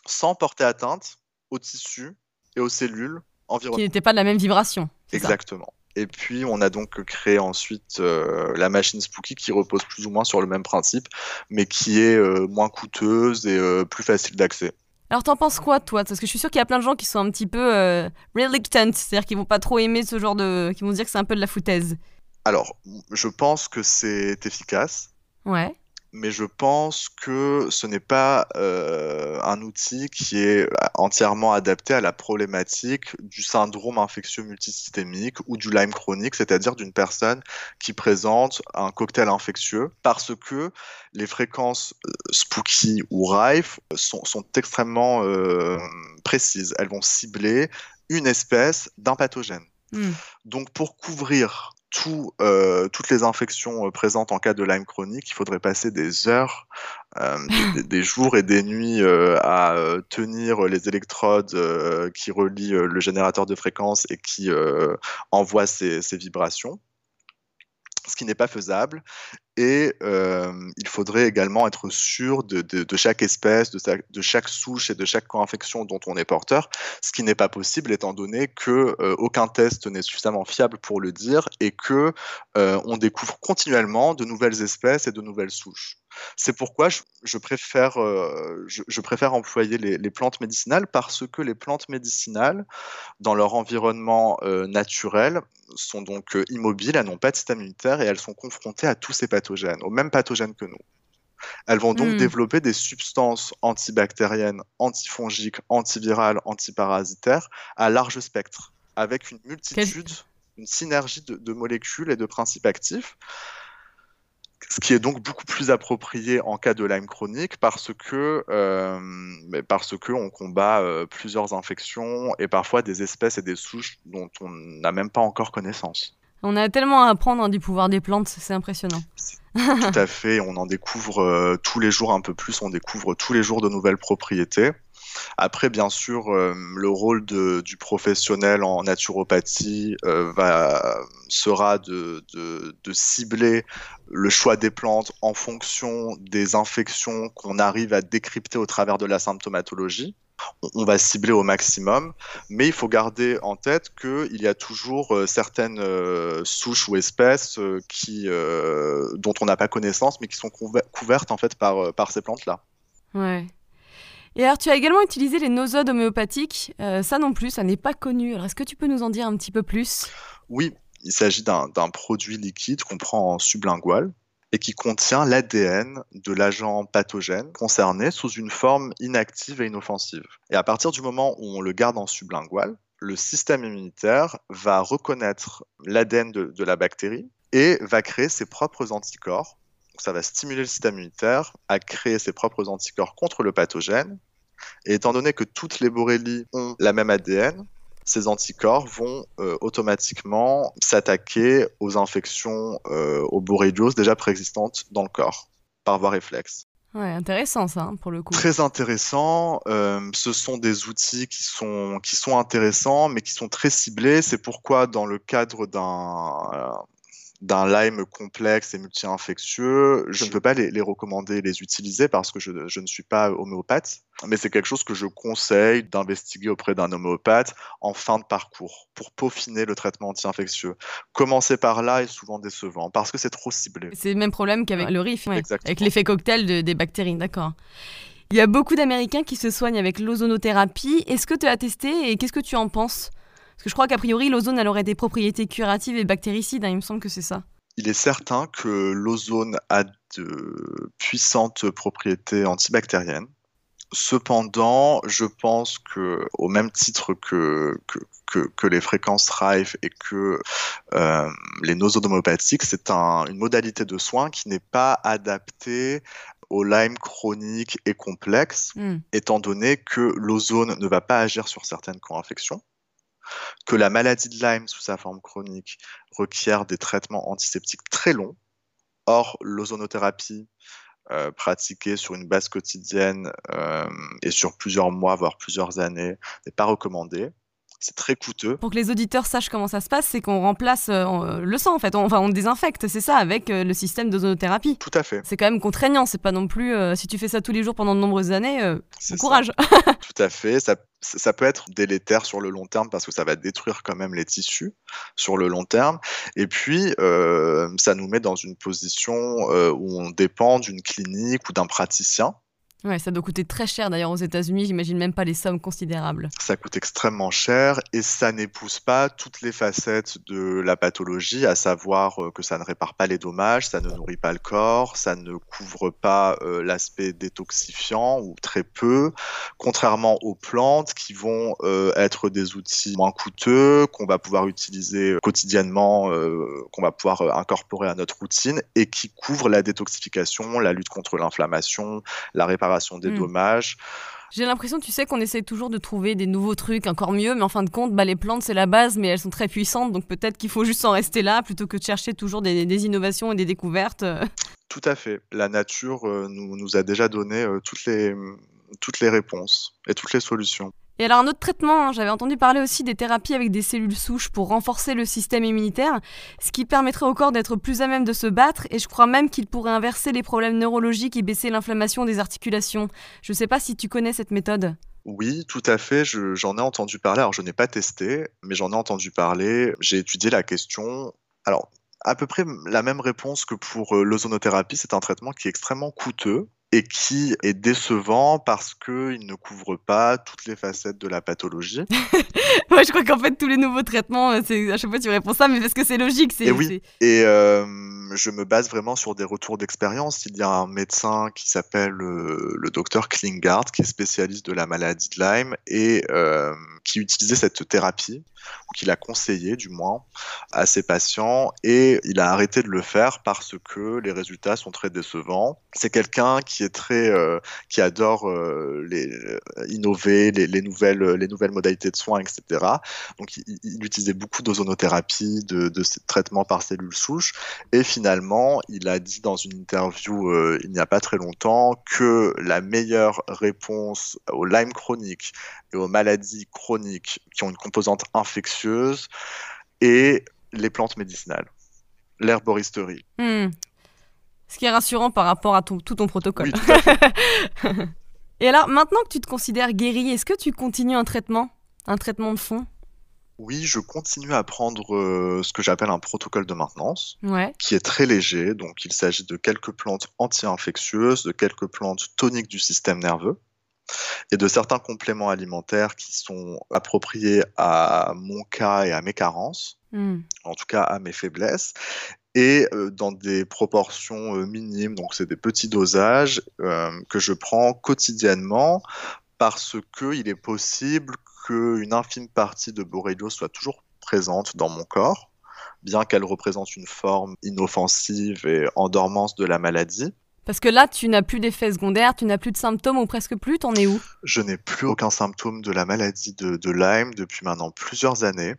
sans porter atteinte aux tissus et aux cellules environnantes. Qui n'étaient pas de la même vibration. Exactement. Et puis, on a donc créé ensuite euh, la machine Spooky qui repose plus ou moins sur le même principe, mais qui est euh, moins coûteuse et euh, plus facile d'accès. Alors, t'en penses quoi, toi? Parce que je suis sûr qu'il y a plein de gens qui sont un petit peu reluctant, c'est-à-dire qu'ils vont pas trop aimer ce genre de. qui vont se dire que c'est un peu de la foutaise. Alors, je pense que c'est efficace. Ouais mais je pense que ce n'est pas euh, un outil qui est entièrement adapté à la problématique du syndrome infectieux multisystémique ou du Lyme chronique, c'est-à-dire d'une personne qui présente un cocktail infectieux, parce que les fréquences euh, spooky ou rife sont, extrêmement euh, précises. Elles vont cibler une espèce d'un pathogène. Hmm. Donc pour couvrir euh, toutes les infections euh, présentes en cas de Lyme chronique, il faudrait passer des heures, euh, des, jours et des nuits à tenir les électrodes qui relient le générateur de fréquence et qui envoient ces, vibrations ce qui n'est pas faisable. Et il faudrait également être sûr de, chaque espèce, de, chaque souche et de chaque co-infection dont on est porteur, ce qui n'est pas possible étant donné que aucun test n'est suffisamment fiable pour le dire et que on découvre continuellement de nouvelles espèces et de nouvelles souches. C'est pourquoi je, préfère, euh, employer les, plantes médicinales parce que les plantes médicinales, dans leur environnement euh, naturel, sont donc euh, immobiles, elles n'ont pas de système immunitaire et elles sont confrontées à tous ces pathogènes, aux mêmes pathogènes que nous. Elles vont donc hmm. développer des substances antibactériennes, antifongiques, antivirales, antiparasitaires à large spectre, avec une multitude, une synergie de molécules et de principes actifs ce qui est donc beaucoup plus approprié en cas de Lyme chronique parce que euh, parce que on combat euh, plusieurs infections et parfois des espèces et des souches dont on n'a même pas encore connaissance. On a tellement à apprendre du pouvoir des plantes, c'est impressionnant. Tout à fait, on en découvre euh, tous les jours un peu plus, on découvre tous les jours de nouvelles propriétés. Après, bien sûr, euh, le rôle du professionnel en naturopathie euh, va, sera de, cibler le choix des plantes en fonction des infections qu'on arrive à décrypter au travers de la symptomatologie on va cibler au maximum, mais il faut garder en tête qu'il y a toujours euh, certaines souches ou espèces qui, dont on n'a pas connaissance, mais qui sont couvertes en fait par, par ces plantes-là. Ouais. Et alors, tu as également utilisé les nosodes homéopathiques. Euh, ça non plus, ça n'est pas connu. Alors, est-ce que tu peux nous en dire un petit peu plus? Oui, il s'agit d'un produit liquide qu'on prend en sublingual et qui contient l'ADN de l'agent pathogène concerné sous une forme inactive et inoffensive. Et à partir du moment où on le garde en sublingual, le système immunitaire va reconnaître l'ADN de, la bactérie et va créer ses propres anticorps ça va stimuler le système immunitaire à créer ses propres anticorps contre le pathogène et étant donné que toutes les borrélies ont la même ADN, ces anticorps vont euh, automatiquement s'attaquer aux infections, euh, aux déjà préexistantes dans le corps, par voie réflexe. Ouais, intéressant ça, hein, pour le coup. Très intéressant. Euh, ce sont des outils qui sont, qui sont intéressants, mais qui sont très ciblés. C'est pourquoi, dans le cadre d'un d'un Lyme complexe et multi-infectieux, je ne peux pas les, recommander, les utiliser parce que je, ne suis pas homéopathe, mais c'est quelque chose que je conseille d'investiguer auprès d'un homéopathe en fin de parcours pour peaufiner le traitement anti-infectieux. Commencer par là est souvent décevant parce que c'est trop ciblé. C'est le même problème qu'avec le RIF, avec l'effet cocktail des bactéries, d'accord. Il y a beaucoup d'Américains qui se soignent avec l'ozonothérapie. Est-ce que tu as testé et qu'est-ce que tu en penses? Parce que je crois qu'a priori, l'ozone aurait des propriétés curatives et bactéricides. Hein, il me semble que c'est ça. Il est certain que l'ozone a de puissantes propriétés antibactériennes. Cependant, je pense que, au même titre que, que, les fréquences RIFE et que euh, les nosodomopathiques, c'est une modalité de soins qui n'est pas adaptée au Lyme chronique et complexe, hmm. étant donné que l'ozone ne va pas agir sur certaines co-infections, que la maladie de Lyme sous sa forme chronique requiert des traitements antiseptiques très longs. Or, l'ozonothérapie euh, pratiquée sur une base quotidienne euh, et sur plusieurs mois, voire plusieurs années, n'est pas recommandée. C'est très coûteux. Pour que les auditeurs sachent comment ça se passe, c'est qu'on remplace euh, le sang en fait. On, enfin, on désinfecte, c'est ça, avec le système d'ozonothérapie. Tout à fait. C'est quand même contraignant. C'est pas non plus. si tu fais ça tous les jours pendant de nombreuses années, bon courage. Tout à fait. Ça ça peut être délétère sur le long terme parce que ça va détruire quand même les tissus sur le long terme. Et puis, euh, ça nous met dans une position euh, où on dépend d'une clinique ou d'un praticien Ouais, ça doit coûter très cher d'ailleurs aux États-Unis, j'imagine même pas les sommes considérables. Ça coûte extrêmement cher et ça n'épouse pas toutes les facettes de la pathologie, à savoir euh, que ça ne répare pas les dommages, ça ne nourrit pas le corps, ça ne couvre pas euh, l'aspect détoxifiant ou très peu, contrairement aux plantes qui vont euh, être des outils moins coûteux, qu'on va pouvoir utiliser quotidiennement, qu'on va pouvoir incorporer à notre routine et qui couvrent la détoxification, la lutte contre l'inflammation, la réparation des hmm. dommages. J'ai l'impression, tu sais, qu'on essaie toujours de trouver des nouveaux trucs encore mieux, mais en fin de compte, bah, les plantes, c'est la base, mais elles sont très puissantes, donc peut-être qu'il faut juste en rester là plutôt que de chercher toujours des, innovations et des découvertes. Tout à fait. La nature euh, nous, nous, a déjà donné euh, toutes, les, toutes les réponses et toutes les solutions. Et alors un autre traitement, hein, j'avais entendu parler aussi des thérapies avec des cellules souches pour renforcer le système immunitaire, ce qui permettrait au corps d'être plus à même de se battre, et je crois même qu'il pourrait inverser les problèmes neurologiques et baisser l'inflammation des articulations. Je ne sais pas si tu connais cette méthode. Oui, tout à fait, j'en ai entendu parler, alors je n'ai pas testé, mais j'en ai entendu parler, j'ai étudié la question. Alors, à peu près la même réponse que pour euh, l'ozonothérapie, c'est un traitement qui est extrêmement coûteux et qui est décevant parce qu'il ne couvre pas toutes les facettes de la pathologie. ouais, je crois qu'en fait, tous les nouveaux traitements, euh, à chaque fois tu réponds ça, mais parce que c'est logique. Et oui, et euh, je me base vraiment sur des retours d'expérience. Il y a un médecin qui s'appelle euh, le docteur Klingard, qui est spécialiste de la maladie de Lyme et qui utilisait cette thérapie, ou qui l'a conseillé du moins, à ses patients, et il a arrêté de le faire parce que les résultats sont très décevants. C'est quelqu'un qui est très, euh, qui adore euh, euh, innover, les, nouvelles, les nouvelles modalités de soins, etc. Donc il, utilisait beaucoup d'ozonothérapie, de, de traitements par cellules souches, et finalement il a dit dans une interview il n'y a pas très longtemps que la meilleure réponse au Lyme chronique et aux maladies chroniques qui ont une composante infectieuse et les plantes médicinales, l'herboristerie. Hmm. Ce qui est rassurant par rapport à tout ton protocole. et alors, maintenant que tu te considères guéri, est-ce que tu continues un traitement Un traitement de fond? Oui, je continue à prendre euh, ce que j'appelle un protocole de maintenance, ouais. qui est très léger. Donc, il s'agit de quelques plantes anti-infectieuses, de quelques plantes toniques du système nerveux, et de certains compléments alimentaires qui sont appropriés à mon cas et à mes carences, hmm. en tout cas à mes faiblesses, et euh, dans des proportions euh, minimes, donc c'est des petits dosages euh, que je prends quotidiennement parce qu'il est possible qu'une infime partie de Borrelia soit toujours présente dans mon corps, bien qu'elle représente une forme inoffensive et en dormance de la maladie. Parce que là, tu n'as plus d'effets secondaires, tu n'as plus de symptômes ou presque plus, t'en es où? Je n'ai plus aucun symptôme de la maladie de, Lyme depuis maintenant plusieurs années.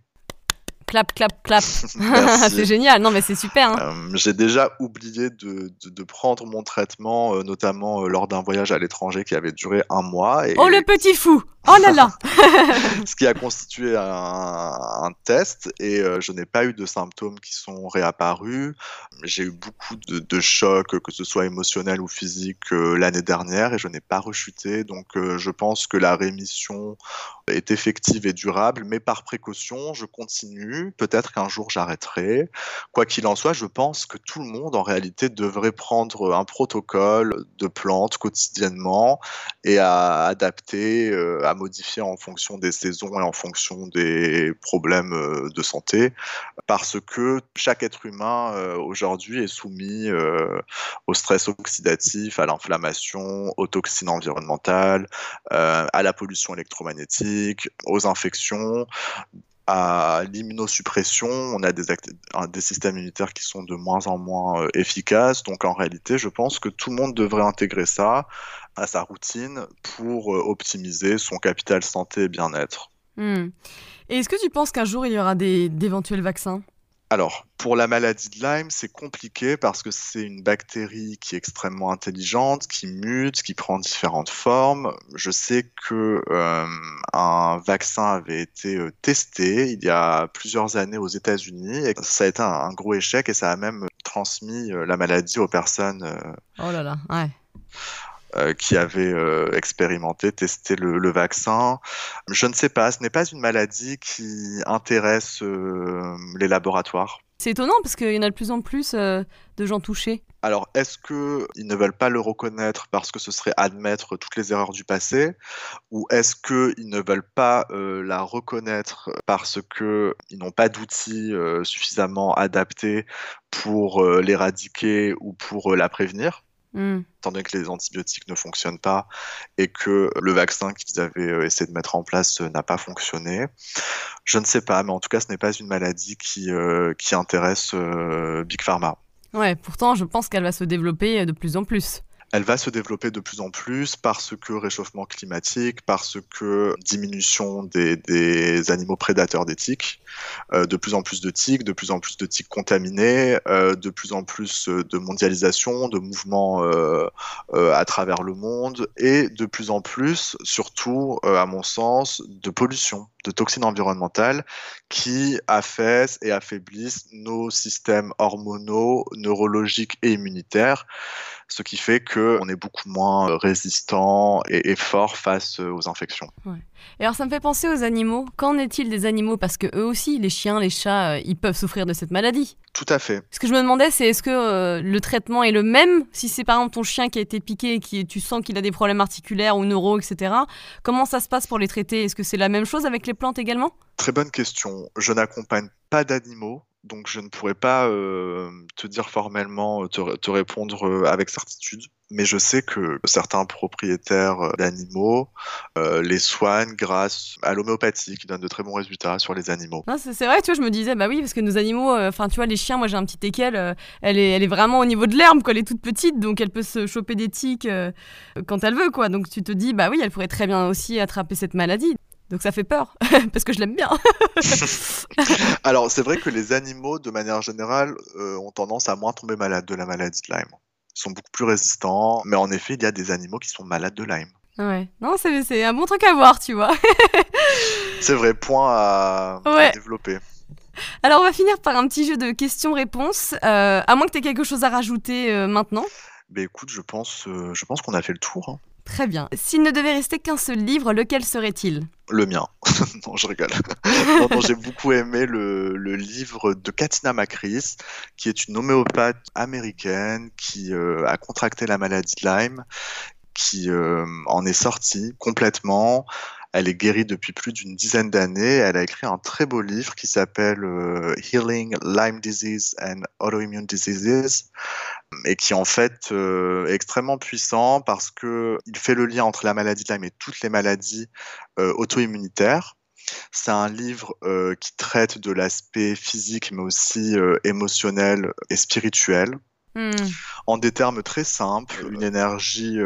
Clap, clap, clap. c'est génial. Non, mais c'est super. Hein. Euh, j'ai déjà oublié de, prendre mon traitement, euh, notamment euh, lors d'un voyage à l'étranger qui avait duré un mois. oh, le petit fou Oh là là Ce qui a constitué un, test et je n'ai pas eu de symptômes qui sont réapparus. J'ai eu beaucoup de, chocs, que ce soit émotionnel ou physique, l'année dernière et je n'ai pas rechuté. Donc je pense que la rémission est effective et durable, mais par précaution, je continue. Peut-être qu'un jour j'arrêterai. Quoi qu'il en soit, je pense que tout le monde en réalité devrait prendre un protocole de plantes quotidiennement et à adapter, euh, à modifier en fonction des saisons et en fonction des problèmes euh, de santé, parce que chaque être humain euh, aujourd'hui est soumis au stress oxydatif, à l'inflammation, aux toxines environnementales, à la pollution électromagnétique, aux infections à l'immunosuppression, on a des, des, systèmes immunitaires qui sont de moins en moins euh, efficaces. Donc en réalité, je pense que tout le monde devrait intégrer ça à sa routine pour euh, optimiser son capital santé et bien-être. Hmm. Et est-ce que tu penses qu'un jour il y aura d'éventuels vaccins? Alors, pour la maladie de Lyme, c'est compliqué parce que c'est une bactérie qui est extrêmement intelligente, qui mute, qui prend différentes formes. Je sais que euh, un vaccin avait été euh, testé il y a plusieurs années aux États-Unis et ça a été un, gros échec et ça a même transmis euh, la maladie aux personnes. oh là là, ouais. Euh, qui avait euh, expérimenté, testé le, vaccin. Je ne sais pas, ce n'est pas une maladie qui intéresse euh, les laboratoires. C'est étonnant parce qu'il y en a de plus en plus de gens touchés. Alors, est-ce qu'ils ne veulent pas le reconnaître parce que ce serait admettre toutes les erreurs du passé? Ou est-ce qu'ils ne veulent pas la reconnaître parce qu'ils n'ont pas d'outils suffisamment adaptés pour l'éradiquer ou pour la prévenir? Mm. Étant donné que les antibiotiques ne fonctionnent pas et que le vaccin qu'ils avaient euh, essayé de mettre en place euh, n'a pas fonctionné. Je ne sais pas, mais en tout cas, ce n'est pas une maladie qui, euh, qui intéresse Big Pharma. Ouais, pourtant, je pense qu'elle va se développer de plus en plus elle va se développer de plus en plus parce que réchauffement climatique, parce que diminution des, animaux prédateurs des tiques, euh, de plus en plus de tiques, de plus en plus de tiques contaminés, euh, de plus en plus de mondialisation, de mouvements euh, à travers le monde et de plus en plus, surtout à mon sens, de pollution de toxines environnementales qui affaissent et affaiblissent nos systèmes hormonaux, neurologiques et immunitaires, ce qui fait qu'on est beaucoup moins résistant et, fort face aux infections. Et alors ça me fait penser aux animaux. Qu'en est-il des animaux? Parce que eux aussi, les chiens, les chats, euh, ils peuvent souffrir de cette maladie. Tout à fait. Ce que je me demandais, c'est est-ce que euh, le traitement est le même? Si c'est par exemple ton chien qui a été piqué et qui tu sens qu'il a des problèmes articulaires ou neuro, etc. Comment ça se passe pour les traiter? Est-ce que c'est la même chose avec les plantes également? Très bonne question. Je n'accompagne pas d'animaux donc je ne pourrais pas euh, te dire formellement, euh, te, répondre euh, avec certitude. Mais je sais que certains propriétaires d'animaux les soignent grâce à l'homéopathie qui donne de très bons résultats sur les animaux. C'est vrai, tu vois, je me disais, bah oui, parce que nos animaux, enfin tu vois, les chiens, moi j'ai un petit équel, elle, est, elle est vraiment au niveau de l'herbe, quoi, elle est toute petite, donc elle peut se choper des tiques quand elle veut, quoi. Donc tu te dis, bah oui, elle pourrait très bien aussi attraper cette maladie. Donc ça fait peur, parce que je l'aime bien. Alors c'est vrai que les animaux, de manière générale, euh, ont tendance à moins tomber malades de la maladie de Lyme. Ils sont beaucoup plus résistants, mais en effet, il y a des animaux qui sont malades de Lyme. Ouais, non, c'est un bon truc à voir, tu vois. c'est vrai, point à, développer. Alors on va finir par un petit jeu de questions-réponses, euh, à moins que tu aies quelque chose à rajouter euh, maintenant. Ben écoute, je pense, je pense qu'on a fait le tour. Hein. Très bien. S'il ne devait rester qu'un seul livre, lequel serait-il? Le mien. non, je rigole. j'ai beaucoup aimé le, livre de Katina Macris, qui est une homéopathe américaine qui euh, a contracté la maladie de Lyme, qui euh, en est sortie complètement. Elle est guérie depuis plus d'une dizaine d'années. Elle a écrit un très beau livre qui s'appelle euh, Healing Lyme Disease and Autoimmune Diseases et qui en fait euh, est extrêmement puissant parce que il fait le lien entre la maladie de Lyme et toutes les maladies euh, auto-immunitaires. C'est un livre euh, qui traite de l'aspect physique mais aussi émotionnel et spirituel. Hmm. En des termes très simples, une énergie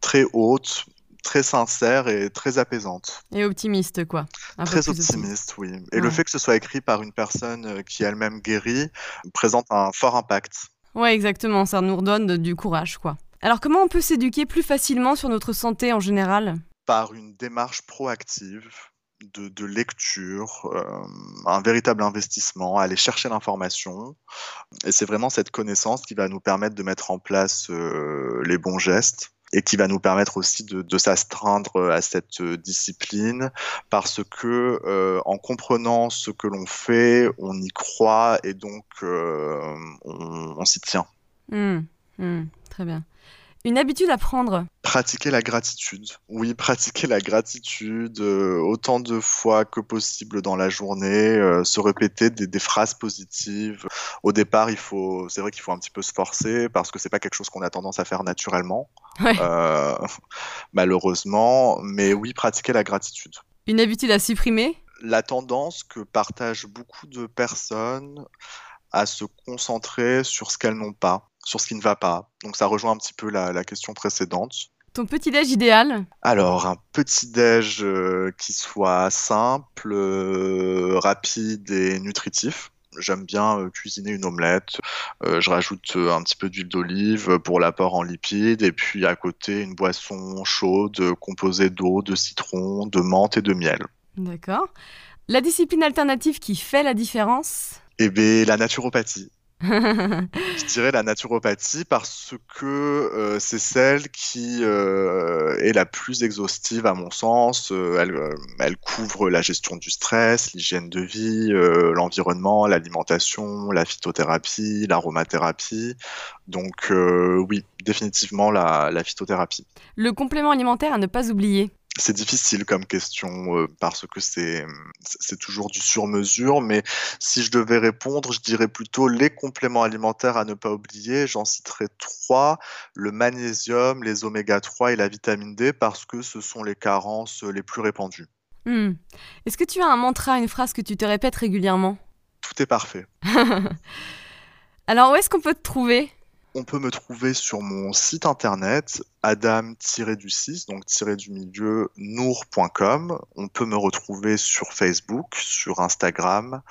très haute, très sincère et très apaisante. Et optimiste, quoi. très optimiste, oui. Et le fait que ce soit écrit par une personne qui elle-même guérit présente un fort impact. Ouais, exactement, ça nous redonne du courage, quoi. Alors comment on peut s'éduquer plus facilement sur notre santé en général? Par une démarche proactive de, lecture, euh, un véritable investissement, aller chercher l'information. Et c'est vraiment cette connaissance qui va nous permettre de mettre en place euh, les bons gestes et qui va nous permettre aussi de, s'astreindre à cette discipline parce que en comprenant ce que l'on fait, on y croit et donc on, s'y tient. Mmh, mmh, très bien. Une habitude à prendre Pratiquer la gratitude. Oui, pratiquer la gratitude euh, autant de fois que possible dans la journée, euh, se répéter des, phrases positives. Au départ, il faut, c'est vrai qu'il faut un petit peu se forcer parce que c'est pas quelque chose qu'on a tendance à faire naturellement, euh, malheureusement. Mais oui, pratiquer la gratitude. Une habitude à supprimer La tendance que partagent beaucoup de personnes à se concentrer sur ce qu'elles n'ont pas sur ce qui ne va pas. Donc ça rejoint un petit peu la, question précédente. Ton petit-déj idéal Alors, un petit-déj euh, qui soit simple, euh, rapide et nutritif. J'aime bien euh, cuisiner une omelette. je rajoute un petit peu d'huile d'olive pour l'apport en lipides. Et puis à côté, une boisson chaude composée d'eau, de citron, de menthe et de miel. D'accord. La discipline alternative qui fait la différence Eh bien, la naturopathie. Je dirais la naturopathie parce que euh, c'est celle qui euh, est la plus exhaustive à mon sens. Euh, elle, couvre la gestion du stress, l'hygiène de vie, l'environnement, l'alimentation, la phytothérapie, l'aromathérapie. Donc oui, définitivement la phytothérapie. Le complément alimentaire à ne pas oublier c'est difficile comme question euh, parce que c'est toujours du sur-mesure, mais si je devais répondre, je dirais plutôt les compléments alimentaires à ne pas oublier. J'en citerai trois le magnésium, les oméga 3 et la vitamine D parce que ce sont les carences les plus répandues. Hmm. Est-ce que tu as un mantra, une phrase que tu te répètes régulièrement? Tout est parfait. Alors où est-ce qu'on peut te trouver? On peut me trouver sur mon site internet adam-du6, donc tiré du milieu nour.com. On peut me retrouver sur Facebook, sur Instagram,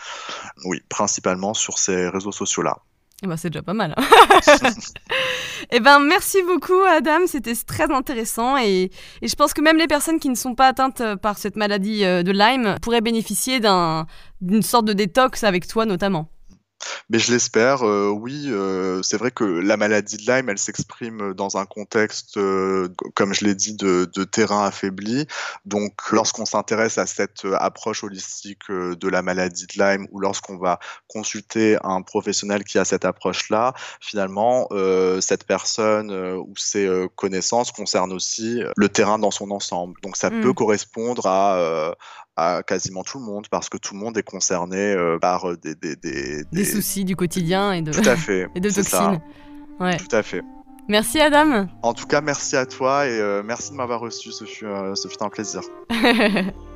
oui, principalement sur ces réseaux sociaux-là. Eh ben, c'est déjà pas mal. eh ben, merci beaucoup, Adam. C'était très intéressant. Et, et, je pense que même les personnes qui ne sont pas atteintes par cette maladie euh, de Lyme pourraient bénéficier d'une sorte de détox avec toi, notamment. Mais je l'espère, euh, oui. Euh, c'est vrai que la maladie de Lyme, elle s'exprime dans un contexte, euh, comme je l'ai dit, de, de, terrain affaibli. Donc, lorsqu'on s'intéresse à cette approche holistique de la maladie de Lyme, ou lorsqu'on va consulter un professionnel qui a cette approche-là, finalement, cette personne ou ses connaissances concernent aussi le terrain dans son ensemble. Donc, ça peut mmh. correspondre à, à quasiment tout le monde parce que tout le monde est concerné euh, par euh, des, des, des, des, soucis du quotidien et de, tout à fait, et de toxines. Ouais. Tout à fait. Merci Adam. En tout cas, merci à toi et euh, merci de m'avoir reçu. Ce fut, ce fut un plaisir.